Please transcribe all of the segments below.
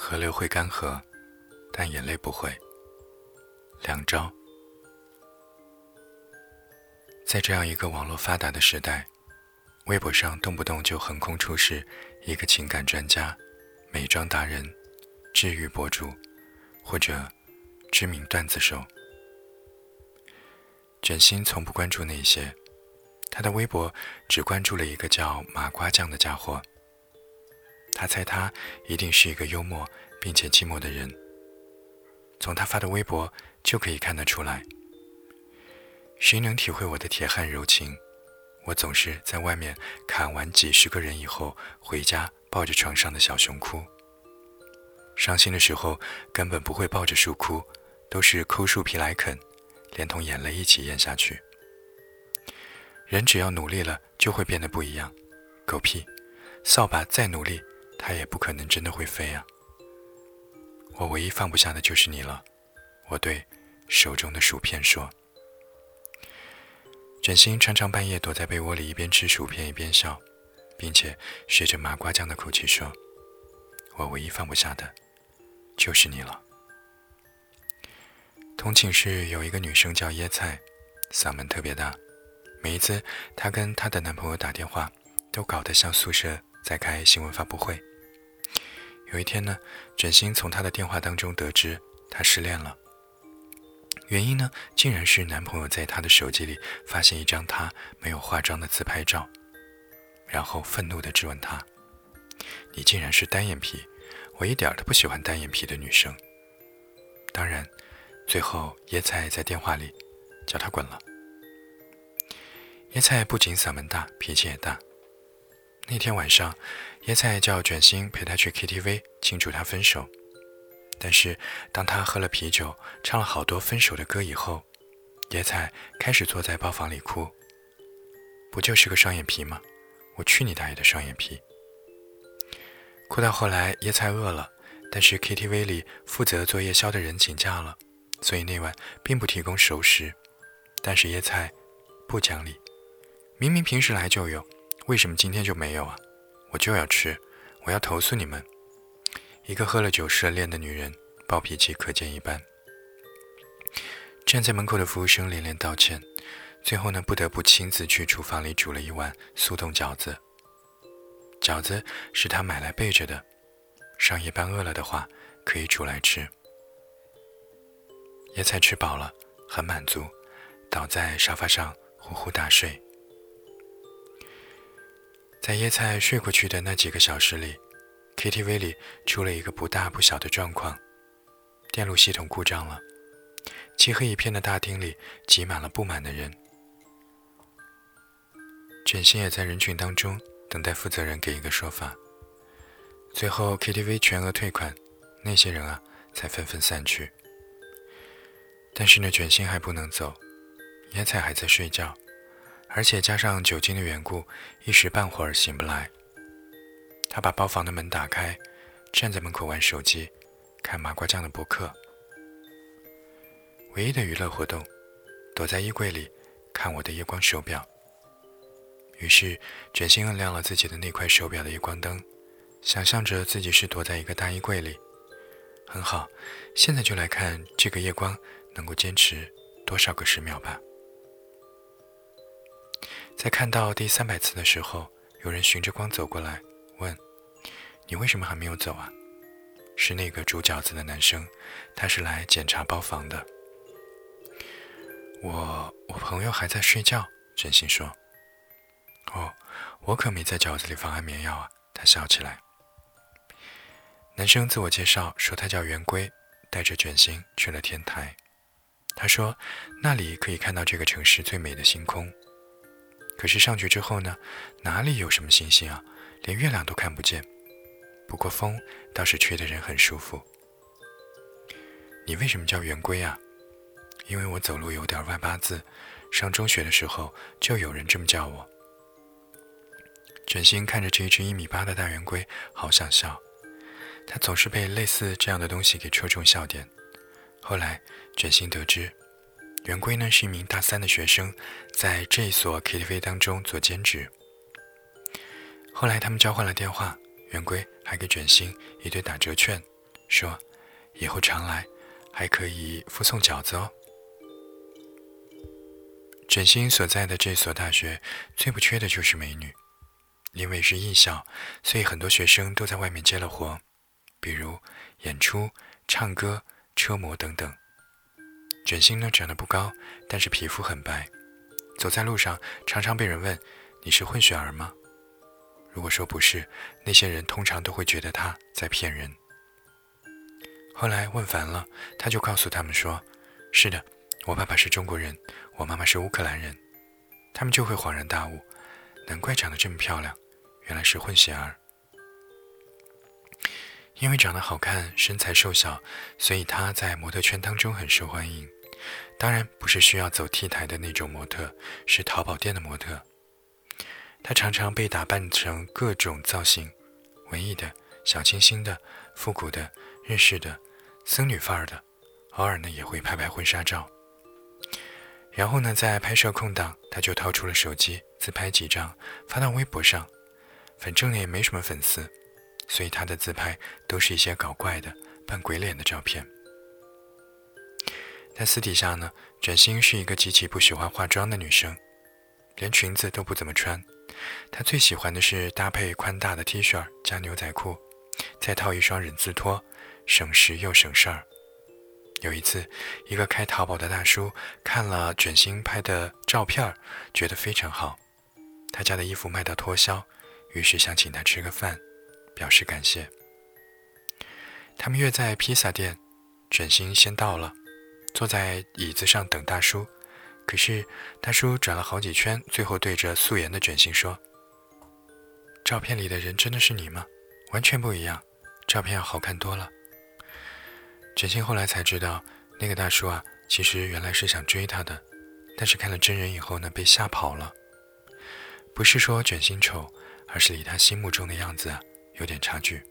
河流会干涸，但眼泪不会。两招。在这样一个网络发达的时代，微博上动不动就横空出世一个情感专家、美妆达人、治愈博主，或者知名段子手。卷心从不关注那些，他的微博只关注了一个叫麻瓜酱的家伙。他猜他一定是一个幽默并且寂寞的人，从他发的微博就可以看得出来。谁能体会我的铁汉柔情？我总是在外面砍完几十个人以后，回家抱着床上的小熊哭。伤心的时候根本不会抱着树哭，都是抠树皮来啃，连同眼泪一起咽下去。人只要努力了，就会变得不一样。狗屁！扫把再努力，它也不可能真的会飞啊！我唯一放不下的就是你了，我对手中的薯片说。卷心常常半夜躲在被窝里，一边吃薯片一边笑，并且学着麻瓜酱的口气说：“我唯一放不下的，就是你了。”同寝室有一个女生叫椰菜，嗓门特别大，每一次她跟她的男朋友打电话，都搞得像宿舍在开新闻发布会。有一天呢，卷心从她的电话当中得知她失恋了。原因呢，竟然是男朋友在她的手机里发现一张她没有化妆的自拍照，然后愤怒地质问她：“你竟然是单眼皮，我一点都不喜欢单眼皮的女生。”当然，最后椰菜在电话里叫他滚了。椰菜不仅嗓门大，脾气也大。那天晚上，椰菜叫卷心陪她去 KTV 庆祝她分手。但是，当他喝了啤酒，唱了好多分手的歌以后，椰菜开始坐在包房里哭。不就是个双眼皮吗？我去你大爷的双眼皮！哭到后来，椰菜饿了，但是 KTV 里负责做夜宵的人请假了，所以那晚并不提供熟食。但是椰菜不讲理，明明平时来就有，为什么今天就没有啊？我就要吃，我要投诉你们！一个喝了酒失了恋的女人，暴脾气可见一斑。站在门口的服务生连连道歉，最后呢，不得不亲自去厨房里煮了一碗速冻饺子。饺子是他买来备着的，上夜班饿了的话可以煮来吃。叶菜吃饱了，很满足，倒在沙发上呼呼大睡。在叶菜睡过去的那几个小时里。KTV 里出了一个不大不小的状况，电路系统故障了。漆黑一片的大厅里挤满了不满的人，卷心也在人群当中等待负责人给一个说法。最后 KTV 全额退款，那些人啊才纷纷散去。但是呢，卷心还不能走，野菜还在睡觉，而且加上酒精的缘故，一时半会儿醒不来。他把包房的门打开，站在门口玩手机，看麻瓜酱的博客。唯一的娱乐活动，躲在衣柜里看我的夜光手表。于是卷心摁亮了自己的那块手表的夜光灯，想象着自己是躲在一个大衣柜里。很好，现在就来看这个夜光能够坚持多少个十秒吧。在看到第三百次的时候，有人循着光走过来。问：“你为什么还没有走啊？”是那个煮饺子的男生，他是来检查包房的。我我朋友还在睡觉，真心说。哦，我可没在饺子里放安眠药啊！他笑起来。男生自我介绍说他叫圆规，带着卷心去了天台。他说那里可以看到这个城市最美的星空。可是上去之后呢，哪里有什么星星啊？连月亮都看不见，不过风倒是吹得人很舒服。你为什么叫圆规啊？因为我走路有点外八字，上中学的时候就有人这么叫我。卷心看着这一只一米八的大圆规，好想笑。他总是被类似这样的东西给戳中笑点。后来卷心得知，圆规呢是一名大三的学生，在这一所 KTV 当中做兼职。后来他们交换了电话，圆规还给卷心一堆打折券，说：“以后常来，还可以附送饺子哦。”卷心所在的这所大学最不缺的就是美女，因为是艺校，所以很多学生都在外面接了活，比如演出、唱歌、车模等等。卷心呢长得不高，但是皮肤很白，走在路上常常被人问：“你是混血儿吗？”如果说不是，那些人通常都会觉得他在骗人。后来问烦了，他就告诉他们说：“是的，我爸爸是中国人，我妈妈是乌克兰人。”他们就会恍然大悟，难怪长得这么漂亮，原来是混血儿。因为长得好看，身材瘦小，所以他在模特圈当中很受欢迎。当然不是需要走 T 台的那种模特，是淘宝店的模特。她常常被打扮成各种造型，文艺的、小清新的、复古的、日式的、僧女范儿的，偶尔呢也会拍拍婚纱照。然后呢，在拍摄空档，她就掏出了手机自拍几张，发到微博上。反正呢也没什么粉丝，所以她的自拍都是一些搞怪的、扮鬼脸的照片。但私底下呢，卷心是一个极其不喜欢化妆的女生，连裙子都不怎么穿。她最喜欢的是搭配宽大的 T 恤加牛仔裤，再套一双人字拖，省时又省事儿。有一次，一个开淘宝的大叔看了卷心拍的照片，觉得非常好，他家的衣服卖到脱销，于是想请他吃个饭，表示感谢。他们约在披萨店，卷心先到了，坐在椅子上等大叔。可是大叔转了好几圈，最后对着素颜的卷心说：“照片里的人真的是你吗？完全不一样，照片要好看多了。”卷心后来才知道，那个大叔啊，其实原来是想追她的，但是看了真人以后呢，被吓跑了。不是说卷心丑，而是离他心目中的样子有点差距。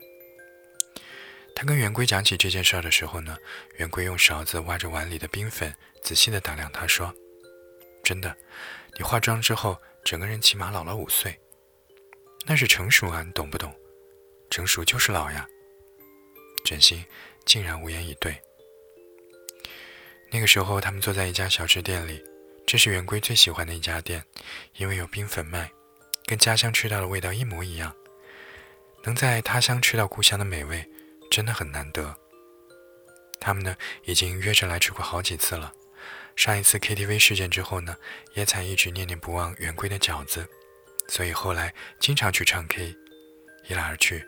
他跟圆规讲起这件事儿的时候呢，圆规用勺子挖着碗里的冰粉，仔细地打量他，说。真的，你化妆之后，整个人起码老了五岁。那是成熟啊，你懂不懂？成熟就是老呀。卷心竟然无言以对。那个时候，他们坐在一家小吃店里，这是圆规最喜欢的一家店，因为有冰粉卖，跟家乡吃到的味道一模一样。能在他乡吃到故乡的美味，真的很难得。他们呢，已经约着来吃过好几次了。上一次 KTV 事件之后呢，野采一直念念不忘圆规的饺子，所以后来经常去唱 K，一来二去，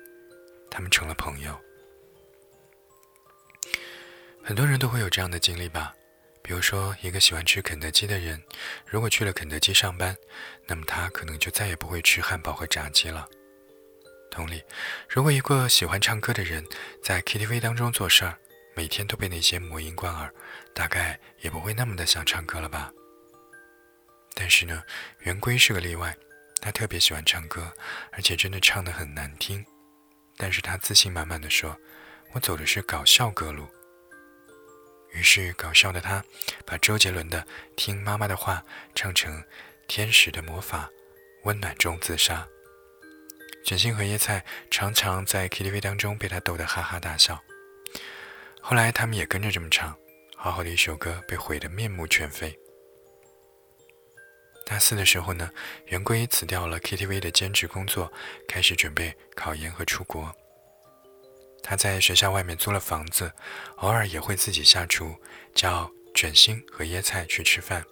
他们成了朋友。很多人都会有这样的经历吧，比如说一个喜欢吃肯德基的人，如果去了肯德基上班，那么他可能就再也不会吃汉堡和炸鸡了。同理，如果一个喜欢唱歌的人在 KTV 当中做事儿，每天都被那些魔音贯耳，大概也不会那么的想唱歌了吧。但是呢，圆规是个例外，他特别喜欢唱歌，而且真的唱得很难听。但是他自信满满的说：“我走的是搞笑歌路。”于是搞笑的他，把周杰伦的《听妈妈的话》唱成《天使的魔法》，温暖中自杀。卷心和叶菜常常在 KTV 当中被他逗得哈哈大笑。后来他们也跟着这么唱，好好的一首歌被毁得面目全非。大四的时候呢，圆规辞掉了 KTV 的兼职工作，开始准备考研和出国。他在学校外面租了房子，偶尔也会自己下厨，叫卷心和椰菜去吃饭。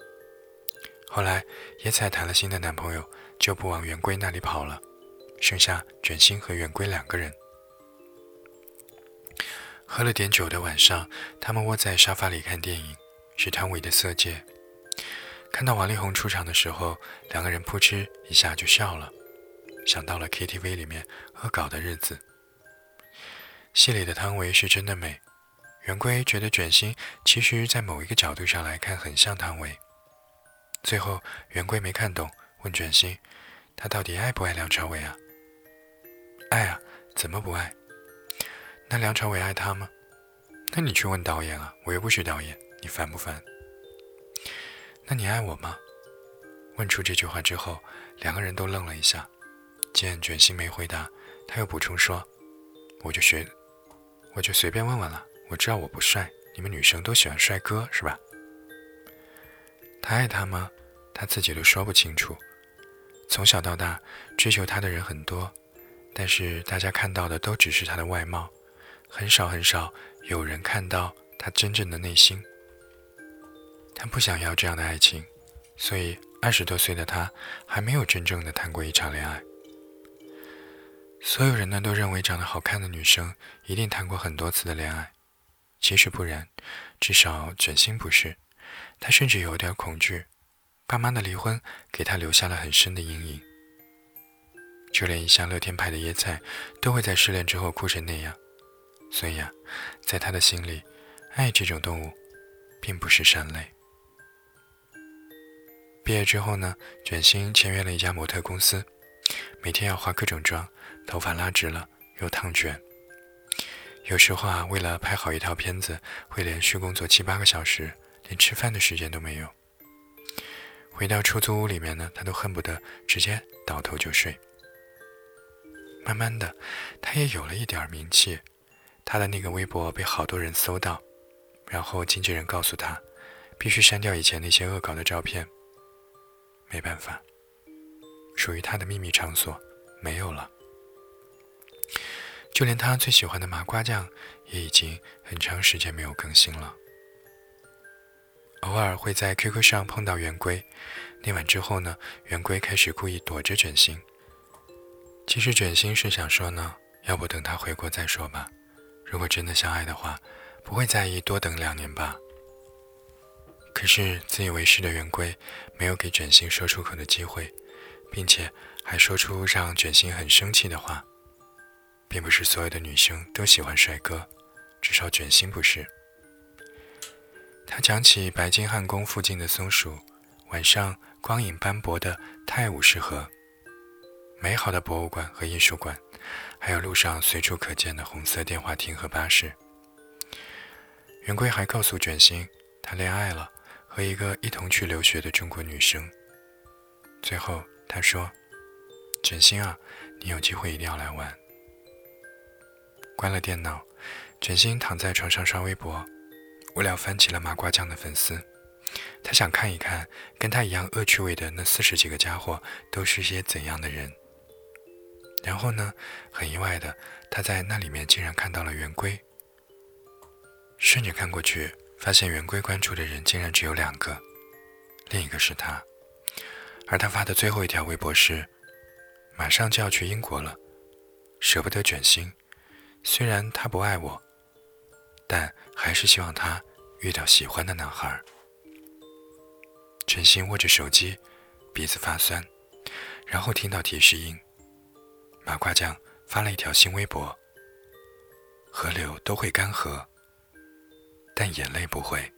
后来椰菜谈了新的男朋友，就不往圆规那里跑了，剩下卷心和圆规两个人。喝了点酒的晚上，他们窝在沙发里看电影，是汤唯的《色戒》。看到王力宏出场的时候，两个人扑哧一下就笑了，想到了 KTV 里面恶搞的日子。戏里的汤唯是真的美，圆规觉得卷心其实，在某一个角度上来看很像汤唯。最后，圆规没看懂，问卷心：“他到底爱不爱梁朝伟啊？”“爱啊，怎么不爱？”那梁朝伟爱他吗？那你去问导演啊，我又不是导演，你烦不烦？那你爱我吗？问出这句话之后，两个人都愣了一下。见卷心没回答，他又补充说：“我就学，我就随便问问了。我知道我不帅，你们女生都喜欢帅哥是吧？他爱他吗？他自己都说不清楚。从小到大，追求他的人很多，但是大家看到的都只是他的外貌，很少很少有人看到他真正的内心。他不想要这样的爱情，所以二十多岁的他还没有真正的谈过一场恋爱。所有人呢都认为长得好看的女生一定谈过很多次的恋爱，其实不然，至少卷心不是。他甚至有点恐惧，爸妈的离婚给他留下了很深的阴影。就连一向乐天派的椰菜都会在失恋之后哭成那样，所以啊，在他的心里，爱这种动物并不是善类。毕业之后呢，卷心签约了一家模特公司，每天要化各种妆，头发拉直了又烫卷。有时候啊，为了拍好一套片子，会连续工作七八个小时。连吃饭的时间都没有。回到出租屋里面呢，他都恨不得直接倒头就睡。慢慢的，他也有了一点名气，他的那个微博被好多人搜到，然后经纪人告诉他，必须删掉以前那些恶搞的照片。没办法，属于他的秘密场所没有了。就连他最喜欢的麻瓜酱，也已经很长时间没有更新了。偶尔会在 QQ 上碰到圆规，那晚之后呢，圆规开始故意躲着卷心。其实卷心是想说呢，要不等他回国再说吧。如果真的相爱的话，不会在意多等两年吧。可是自以为是的圆规没有给卷心说出口的机会，并且还说出让卷心很生气的话，并不是所有的女生都喜欢帅哥，至少卷心不是。他讲起白金汉宫附近的松鼠，晚上光影斑驳的泰晤士河，美好的博物馆和艺术馆，还有路上随处可见的红色电话亭和巴士。圆规还告诉卷心，他恋爱了，和一个一同去留学的中国女生。最后他说：“卷心啊，你有机会一定要来玩。”关了电脑，卷心躺在床上刷微博。无聊翻起了麻瓜酱的粉丝，他想看一看跟他一样恶趣味的那四十几个家伙都是些怎样的人。然后呢，很意外的，他在那里面竟然看到了圆规。顺着看过去，发现圆规关注的人竟然只有两个，另一个是他。而他发的最后一条微博是：“马上就要去英国了，舍不得卷心，虽然他不爱我。”但还是希望他遇到喜欢的男孩。陈心握着手机，鼻子发酸，然后听到提示音：麻瓜酱发了一条新微博。河流都会干涸，但眼泪不会。